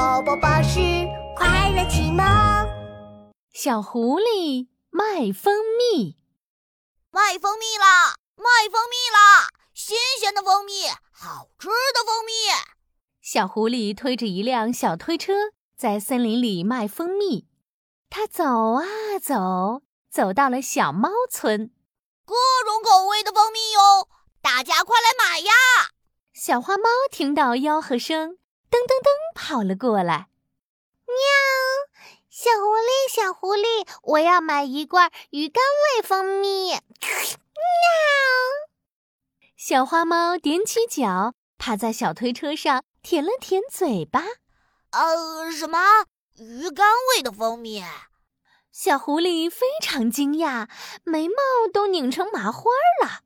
宝宝巴士快乐启蒙。小狐狸卖蜂蜜，卖蜂蜜啦！卖蜂蜜啦！新鲜的蜂蜜，好吃的蜂蜜。小狐狸推着一辆小推车，在森林里卖蜂蜜。它走啊走，走到了小猫村。各种口味的蜂蜜哟，大家快来买呀！小花猫听到吆喝声，噔噔噔跑了过来。喵！小狐狸，小狐狸，我要买一罐鱼干味蜂蜜。喵！小花猫踮起脚，趴在小推车上舔了舔嘴巴。呃，什么鱼干味的蜂蜜？小狐狸非常惊讶，眉毛都拧成麻花了。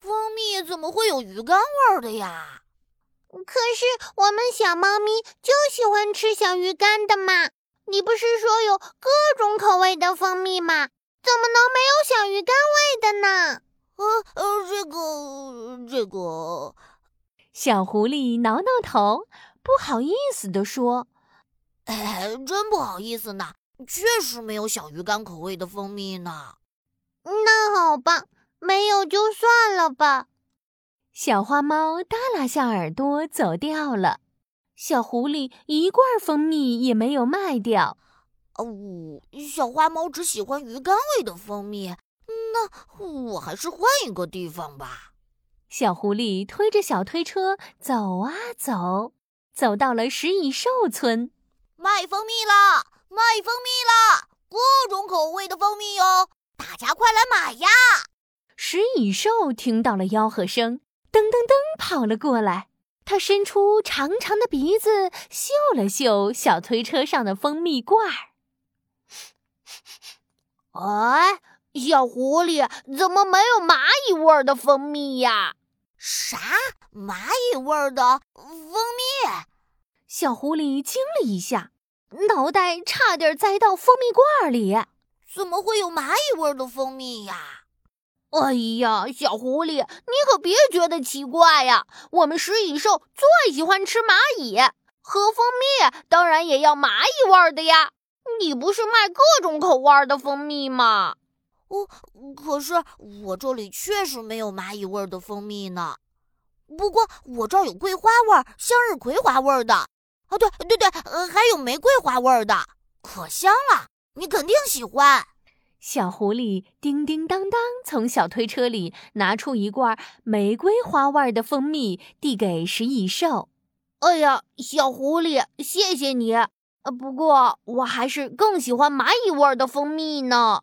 蜂蜜怎么会有鱼干味的呀？可是我们小猫咪就喜欢吃小鱼干的嘛。你不是说有各种口味的蜂蜜吗？怎么能没有小鱼干味的呢？呃呃，这个这个，小狐狸挠挠头，不好意思地说：“哎，真不好意思呢，确实没有小鱼干口味的蜂蜜呢。”那好吧，没有就算了吧。小花猫耷拉下耳朵走掉了。小狐狸一罐蜂蜜也没有卖掉。哦，小花猫只喜欢鱼干味的蜂蜜。那我还是换一个地方吧。小狐狸推着小推车走啊走，走到了食蚁兽村，卖蜂蜜啦！卖蜂蜜啦！各种口味的蜂蜜哟，大家快来买呀！食蚁兽听到了吆喝声，噔噔噔跑了过来。他伸出长长的鼻子，嗅了嗅小推车上的蜂蜜罐儿。哎。小狐狸怎么没有蚂蚁味儿的蜂蜜呀？啥蚂蚁味儿的蜂蜜？小狐狸惊了一下，脑袋差点栽到蜂蜜罐里。怎么会有蚂蚁味儿的蜂蜜呀？哎呀，小狐狸，你可别觉得奇怪呀！我们食蚁兽最喜欢吃蚂蚁，喝蜂蜜当然也要蚂蚁味儿的呀。你不是卖各种口味的蜂蜜吗？哦，可是我这里确实没有蚂蚁味的蜂蜜呢。不过我这儿有桂花味、向日葵花味的。啊，对对对，还有玫瑰花味的，可香了，你肯定喜欢。小狐狸叮叮当当从小推车里拿出一罐玫瑰花味的蜂蜜，递给食蚁兽。哎呀，小狐狸，谢谢你。不过我还是更喜欢蚂蚁味的蜂蜜呢。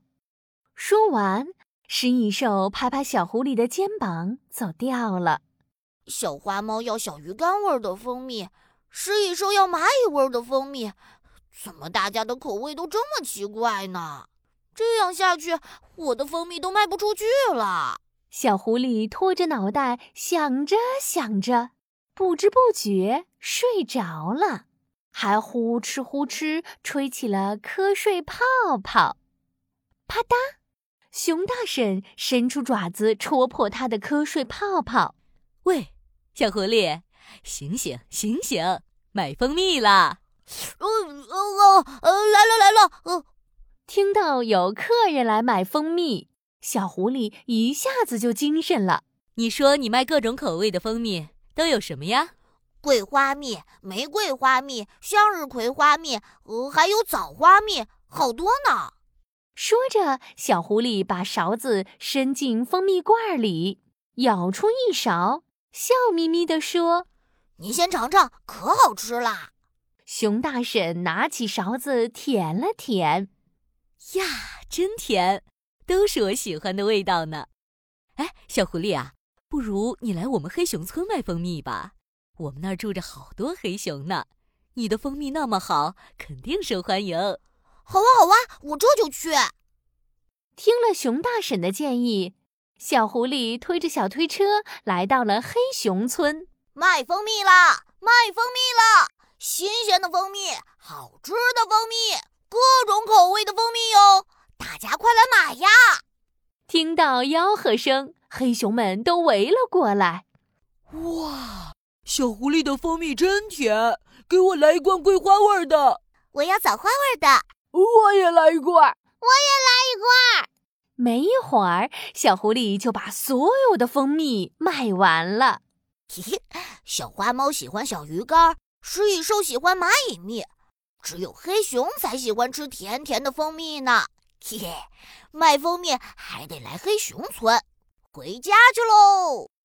说完，食蚁兽拍拍小狐狸的肩膀，走掉了。小花猫要小鱼干味的蜂蜜，食蚁兽要蚂蚁味的蜂蜜，怎么大家的口味都这么奇怪呢？这样下去，我的蜂蜜都卖不出去了。小狐狸拖着脑袋想着想着，不知不觉睡着了，还呼哧呼哧吹起了瞌睡泡泡，啪嗒。熊大婶伸出爪子戳破他的瞌睡泡泡。喂，小狐狸，醒醒醒醒，买蜂蜜啦！哦哦哦，来了来了！呃，听到有客人来买蜂蜜，小狐狸一下子就精神了。你说你卖各种口味的蜂蜜都有什么呀？桂花蜜、玫瑰花蜜、向日葵花蜜，呃，还有枣花蜜，好多呢。说着，小狐狸把勺子伸进蜂蜜罐里，舀出一勺，笑眯眯地说：“你先尝尝，可好吃啦！”熊大婶拿起勺子舔了舔，呀，真甜，都是我喜欢的味道呢。哎，小狐狸啊，不如你来我们黑熊村卖蜂蜜吧，我们那儿住着好多黑熊呢。你的蜂蜜那么好，肯定受欢迎。好啊，好啊，我这就去。听了熊大婶的建议，小狐狸推着小推车来到了黑熊村，卖蜂蜜啦！卖蜂蜜啦！新鲜的蜂蜜，好吃的蜂蜜，各种口味的蜂蜜哟！大家快来买呀！听到吆喝声，黑熊们都围了过来。哇，小狐狸的蜂蜜真甜，给我来一罐桂花味的。我要枣花味的。我也来一罐。我也来一罐。没一会儿，小狐狸就把所有的蜂蜜卖完了。嘿嘿，小花猫喜欢小鱼干，食蚁兽喜欢蚂蚁蜜，只有黑熊才喜欢吃甜甜的蜂蜜呢。嘿嘿，卖蜂蜜还得来黑熊村。回家去喽。